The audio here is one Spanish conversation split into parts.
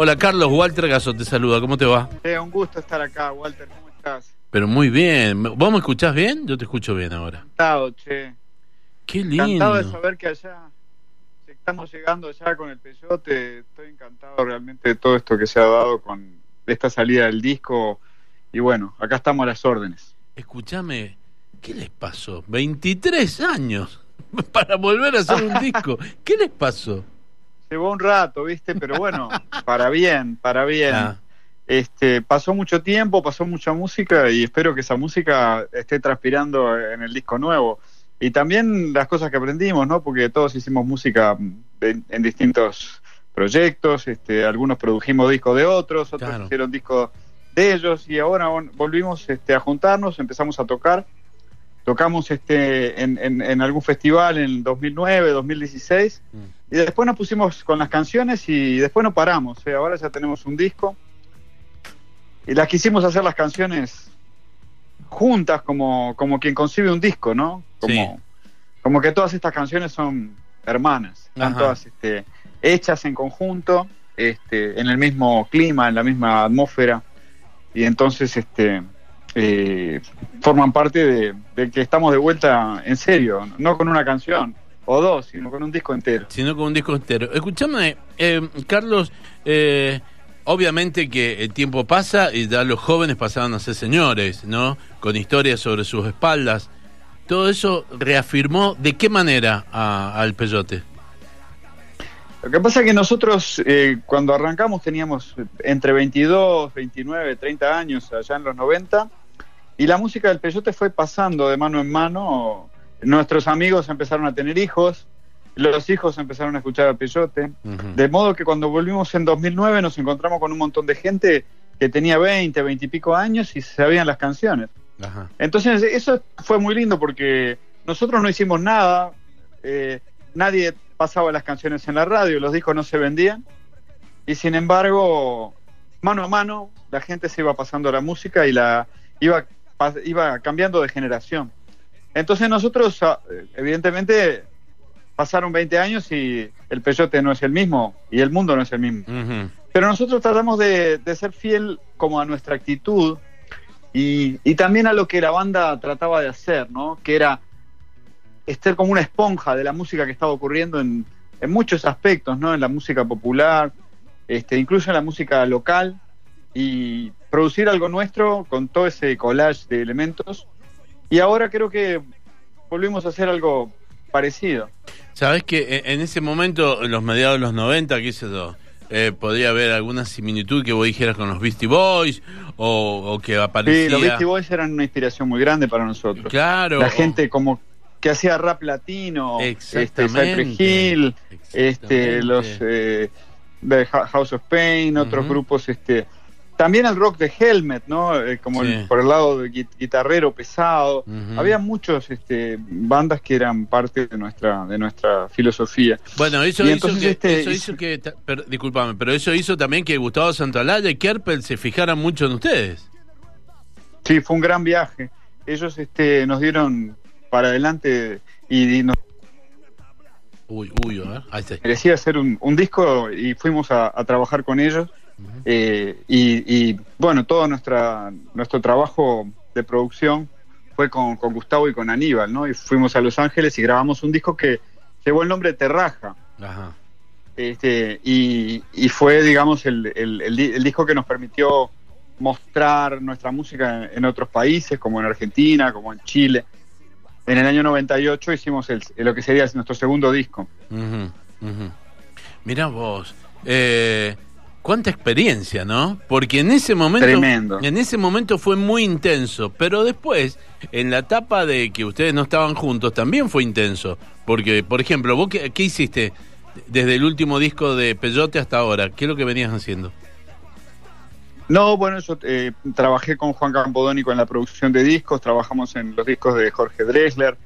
Hola Carlos, Walter Gaso te saluda, ¿cómo te va? Eh, un gusto estar acá, Walter, ¿cómo estás? Pero muy bien, ¿vos me escuchás bien? Yo te escucho bien ahora. Encantado, che. Qué Encantado de lindo. saber que allá estamos llegando ya con el Peyote. Estoy encantado realmente de todo esto que se ha dado con esta salida del disco. Y bueno, acá estamos a las órdenes. Escúchame, ¿qué les pasó? 23 años para volver a hacer un disco. ¿Qué les pasó? Llevó un rato, ¿viste? Pero bueno, para bien, para bien. Ah, Este, pasó mucho tiempo, pasó mucha música y espero que esa música esté transpirando en el disco nuevo. Y también las cosas que aprendimos, ¿no? Porque todos hicimos música en, en distintos proyectos, este, algunos produjimos discos de otros, otros Claro. hicieron discos de ellos y ahora vol- volvimos este, a juntarnos, empezamos a tocar. Tocamos este, en, en- en algún festival en 2009, 2016 mm. y después nos pusimos con las canciones y después no paramos. ¿eh? Ahora ya tenemos un disco. Y las quisimos hacer las canciones juntas, como, como quien concibe un disco, ¿no? Como, Sí. como que todas estas canciones son hermanas. Están Ajá. todas este, hechas en conjunto, este, en el mismo clima, en la misma atmósfera. Y entonces este, eh, forman parte de, de que estamos de vuelta en serio, no con una canción o dos, sino con un disco entero. Sino con un disco entero. Escúchame, eh, Carlos, eh, obviamente que el tiempo pasa y ya los jóvenes pasaron a ser señores, ¿no? Con historias sobre sus espaldas. Todo eso reafirmó de qué manera a- al peyote. Lo que pasa es que nosotros eh, cuando arrancamos teníamos entre 22, 29, 30 años allá en los 90 y la música del peyote fue pasando de mano en mano. Nuestros amigos empezaron a tener hijos, los hijos empezaron a escuchar al peyote, de modo que cuando volvimos en 2009 nos encontramos con un montón de gente que tenía 20, 20 y pico años y sabían las canciones. Ajá. Entonces, eso fue muy lindo porque nosotros no hicimos nada, eh, nadie pasaba las canciones en la radio, los discos no se vendían, y sin embargo, mano a mano, la gente se iba pasando la música y la iba, iba cambiando de generación. Entonces, nosotros, ah, evidentemente, pasaron 20 años y el peyote no es el mismo y el mundo no es el mismo. Pero nosotros tratamos de, de ser fiel como a nuestra actitud y, y también a lo que la banda trataba de hacer, ¿no? Que era estar como una esponja de la música que estaba ocurriendo en, en muchos aspectos, ¿no? En la música popular, este, incluso en la música local y producir algo nuestro con todo ese collage de elementos. Y ahora creo que volvimos a hacer algo parecido. Sabes que en ese momento, en los mediados de los 90, qué sé yo, eh, podría haber alguna similitud que vos dijeras con los Beastie Boys o, o que aparecía. Sí, los Beastie Boys eran una inspiración muy grande para nosotros. Claro. la gente como que hacía rap latino, este, Exactamente. Hill, este, los eh, House of Pain, otros grupos, este, también el rock de Helmet, ¿no? Eh, como el- por el lado de gui- guitarrero pesado. Había muchos, este, bandas que eran parte de nuestra, de nuestra filosofía. Bueno, eso Y hizo entonces que, este eso hizo- que per- discúlpame, pero eso hizo también que Gustavo Santaolalla y Kerpel se fijaran mucho en ustedes. Sí, fue un gran viaje. Ellos, este, nos dieron para adelante y, y nos Uy, uy, a ver, ahí está. merecía hacer un, un disco y fuimos a, a trabajar con ellos. Eh, y, y, bueno, todo nuestra, nuestro trabajo de producción fue con, con Gustavo y con Aníbal, ¿no? Y fuimos a Los Ángeles y grabamos un disco que llevó el nombre Terraja. Ajá. Este, y, y fue, digamos, el, el- el di- el disco que nos permitió mostrar nuestra música en, en otros países, como en Argentina, como en Chile. En el año 98 hicimos el, lo que sería nuestro segundo disco. Ujú, ujú. Mirá vos, eh, cuánta experiencia, ¿no? Porque en ese momento, Tremendo. en ese momento fue muy intenso, pero después, en la etapa de que ustedes no estaban juntos, también fue intenso. Porque, por ejemplo, vos qué, qué hiciste desde el último disco de Peyote hasta ahora? ¿Qué es lo que venías haciendo? No, bueno, yo eh, trabajé con Juan Campodónico en la producción de discos, trabajamos en los discos de Jorge Drexler,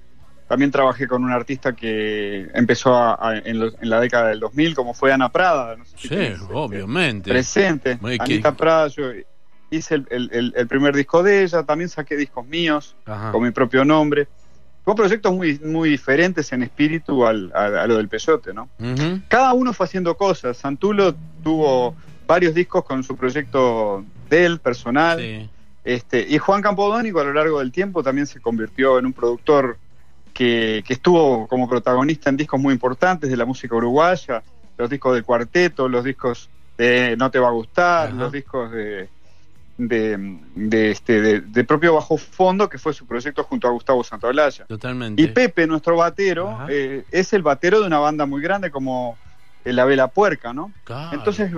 también trabajé con un artista que empezó a- a- en, los- en la década del 2000, como fue Ana Prada, no sé si Sí, tenés, este, obviamente. presente. Anita Prada, yo hice el, el- primer disco de ella, también saqué discos míos Ajá. con mi propio nombre. Son proyectos muy, muy diferentes en espíritu al- a, a lo del peyote, ¿no? Cada uno fue haciendo cosas. Santulo tuvo varios discos con su proyecto de él, personal. Este, y Juan Campodónico a lo largo del tiempo también se convirtió en un productor que, que, estuvo como protagonista en discos muy importantes de la música uruguaya, los discos del cuarteto, los discos de No te va a gustar, los discos de, de, este, de, propio Bajo Fondo, que fue su proyecto junto a Gustavo Santaolalla. Totalmente. Y Pepe, nuestro batero, eh, es el batero de una banda muy grande como La Vela Puerca, ¿no? Entonces,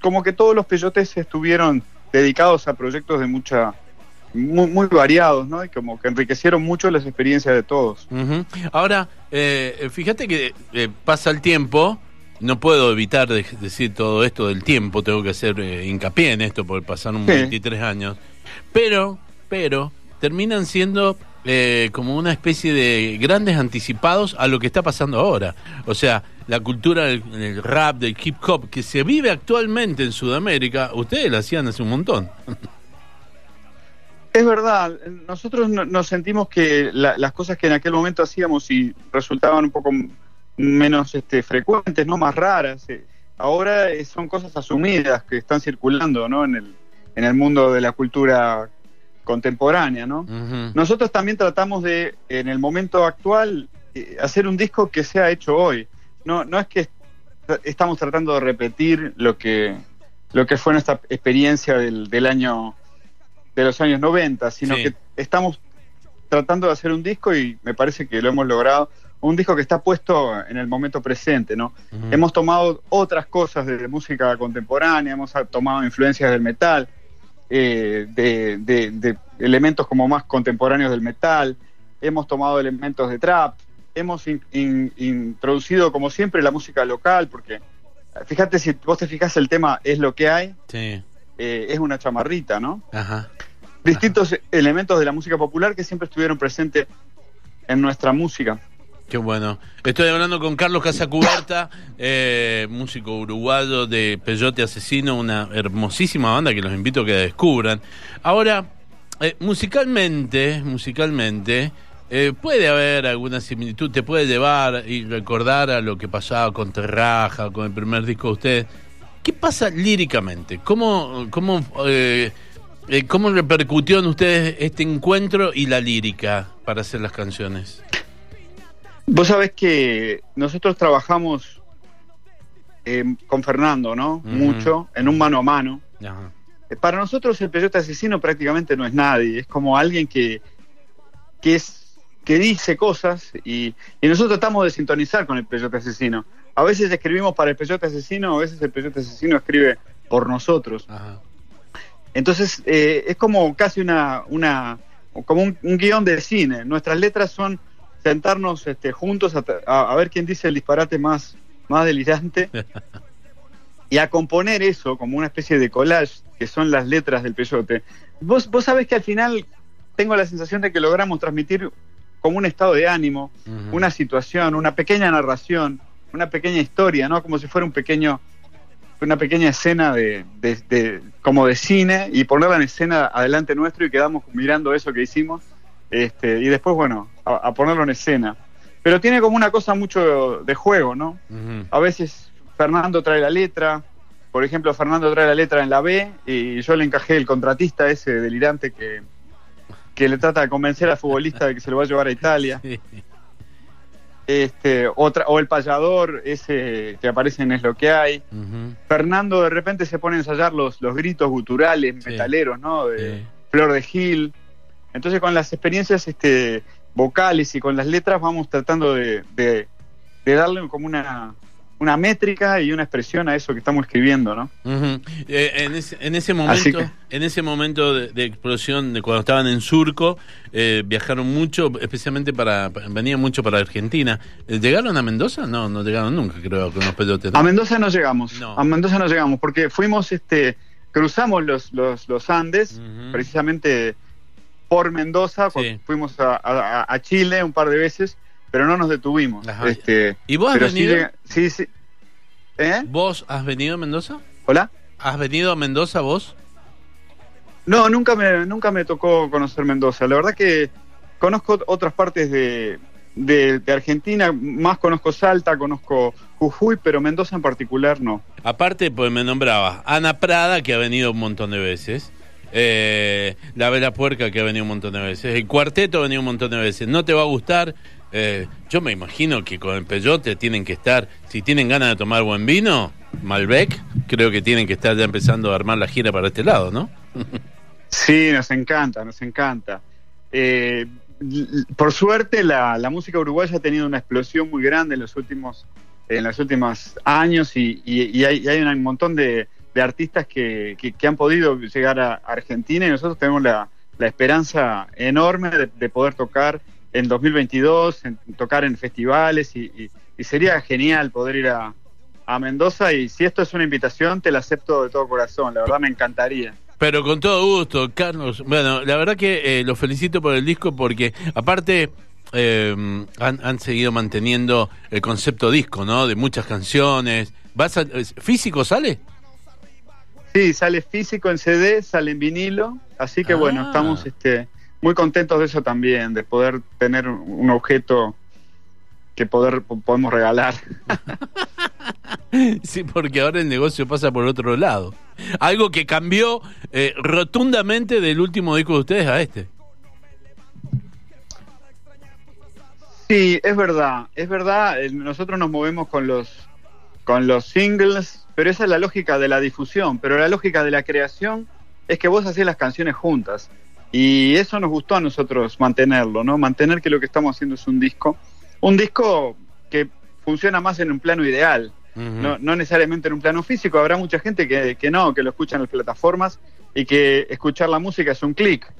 como que todos los peyotes estuvieron dedicados a proyectos de mucha muy, variados, ¿no? Y como que enriquecieron mucho las experiencias de todos. Ahora, eh, fíjate que eh, pasa el tiempo no puedo evitar decir todo esto del tiempo, tengo que hacer eh, hincapié en esto porque pasaron 23 años, pero, pero, terminan siendo eh, como una especie de grandes anticipados a lo que está pasando ahora. O sea, la cultura del, rap, del hip hop, que se vive actualmente en Sudamérica, ustedes la hacían hace un montón. Es verdad, nosotros nos sentimos que las cosas que en aquel momento hacíamos y resultaban un poco menos este, frecuentes, no más raras. Eh, ahora eh, son cosas asumidas que están circulando ¿no? en, el, en el mundo de la cultura contemporánea. ¿no? Nosotros también tratamos de, en el momento actual, eh, hacer un disco que sea hecho hoy. No, no es que estamos tratando de repetir lo que, lo que fue nuestra experiencia del, del año de los años 90, sino que estamos tratando de hacer un disco y me parece que lo hemos logrado. Un disco que está puesto en el momento presente, ¿no? Hemos tomado otras cosas de, música contemporánea, hemos tomado influencias del metal, eh, de, elementos como más contemporáneos del metal, hemos tomado elementos de trap, hemos introducido como siempre la música local, porque fíjate si vos te fijas el tema es lo que hay, eh, es una chamarrita, ¿no? Distintos elementos de la música popular que siempre estuvieron presentes en nuestra música. Qué bueno. Estoy hablando con Carlos Casacuberta, eh, músico uruguayo de Peyote Asesino, una hermosísima banda que los invito a que descubran. Ahora, eh, musicalmente, musicalmente, eh, puede haber alguna similitud, te puede llevar y recordar a lo que pasaba con Terraja, con el primer disco de ustedes. ¿Qué pasa líricamente? ¿Cómo, cómo, cómo repercutió en ustedes este encuentro y la lírica para hacer las canciones? Vos sabés que nosotros trabajamos eh, con Fernando, ¿no? Mucho, en un mano a mano. Eh, para nosotros el peyote asesino prácticamente no es nadie, es como alguien que, que es que dice cosas y, nosotros tratamos de sintonizar con el peyote asesino. A veces escribimos para el peyote asesino, a veces el peyote asesino escribe por nosotros. Entonces eh, es como casi una, una como un guion de cine. Nuestras letras son sentarnos este, juntos a, ver quién dice el disparate más, más delirante y a componer eso como una especie de collage, que son las letras del peyote. Vos, vos sabés que al final tengo la sensación de que logramos transmitir como un estado de ánimo, una situación, una pequeña narración, una pequeña historia, ¿no? Como si fuera un pequeño, una pequeña escena de, de, como de cine y ponerla en escena adelante nuestro y quedamos mirando eso que hicimos este, y después, bueno, a, ponerlo en escena. Pero tiene como una cosa mucho de juego, ¿no? A veces Fernando trae la letra, por ejemplo, Fernando trae la letra en la B y yo le encajé el contratista ese delirante que, que le trata de convencer al futbolista de que se lo va a llevar a Italia. Este, otra, o el payador, ese que aparece en Es lo que hay. Fernando de repente se pone a ensayar los, los gritos guturales, metaleros, ¿no? De Flor de Gil. Entonces con las experiencias este, vocales y con las letras vamos tratando de, darle como una, una métrica y una expresión a eso que estamos escribiendo, ¿no? Eh, en, ese, en, ese, momento, en ese momento de, explosión, de cuando estaban en Surco, eh, viajaron mucho, especialmente para, venían mucho para Argentina. Eh, ¿Llegaron a Mendoza? No, no llegaron nunca, creo, con los pelotes. A Mendoza no llegamos. A Mendoza no llegamos porque fuimos, este, cruzamos los, los, los Andes, precisamente por Mendoza, fuimos a, Chile un par de veces, pero no nos detuvimos. Este, ¿Y vos has venido? Sí, sí, ¿Eh? ¿Vos has venido a Mendoza? ¿Hola? ¿Has venido a Mendoza vos? No, nunca me, nunca me tocó conocer Mendoza. La verdad que conozco otras partes de, de, Argentina, más conozco Salta, conozco Jujuy, pero Mendoza en particular no. Aparte, pues me nombraba Ana Prada, que ha venido un montón de veces. Eh, la Vela Puerca, que ha venido un montón de veces. El cuarteto ha venido un montón de veces. No te va a gustar. Eh, yo me imagino que con el peyote tienen que estar, si tienen ganas de tomar buen vino, Malbec, creo que tienen que estar ya empezando a armar la gira para este lado, ¿no? sí, nos encanta, nos encanta. Eh, por suerte la, música uruguaya ha tenido una explosión muy grande en los últimos en los últimos años y, hay, un montón de, artistas que, han podido llegar a Argentina y nosotros tenemos la, esperanza enorme de, poder tocar en 2022, tocar en festivales y, sería genial poder ir a, a Mendoza y si esto es una invitación te la acepto de todo corazón, la verdad me encantaría. Pero con todo gusto, Carlos. Bueno, la verdad que eh, los felicito por el disco porque aparte eh, han, seguido manteniendo el concepto disco, ¿no? De muchas canciones. ¿Vas ¿Físico sale? Sí, sale físico en CD, sale en vinilo. Así que bueno, ah. estamos este, muy contentos de eso también, de poder tener un objeto que poder podemos regalar. sí, porque ahora el negocio pasa por otro lado. Algo que cambió eh, rotundamente del último disco de ustedes a este. Sí, es verdad, es verdad. Eh, nosotros nos movemos con los con los singles, pero esa es la lógica de la difusión. Pero la lógica de la creación es que vos hacés las canciones juntas. Y eso nos gustó a nosotros mantenerlo, ¿no? Mantener que lo que estamos haciendo es un disco. Un disco que funciona más en un plano ideal no, no, necesariamente en un plano físico, habrá mucha gente que, que, no, que lo escucha en las plataformas y que escuchar la música es un clic.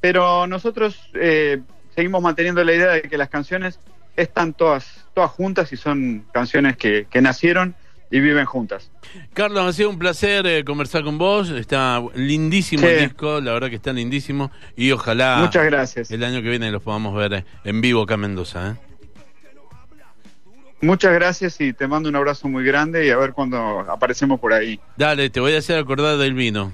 Pero nosotros eh, seguimos manteniendo la idea de que las canciones están todas, todas juntas y son canciones que, que nacieron y viven juntas. Carlos, ha sido un placer eh, conversar con vos. Está lindísimo el disco, la verdad que está lindísimo. Y ojalá Muchas gracias. el año que viene los podamos ver en vivo acá en Mendoza. ¿eh? Muchas gracias y te mando un abrazo muy grande y a ver cuando aparecemos por ahí. Dale, te voy a hacer acordar del vino.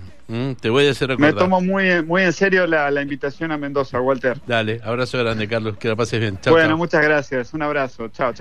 Te voy a hacer recordar. Me tomo muy, muy en serio la, invitación a Mendoza, Walter. Dale, abrazo grande, Carlos. Que la pases bien. bueno, muchas gracias. Un abrazo. Chao, chao.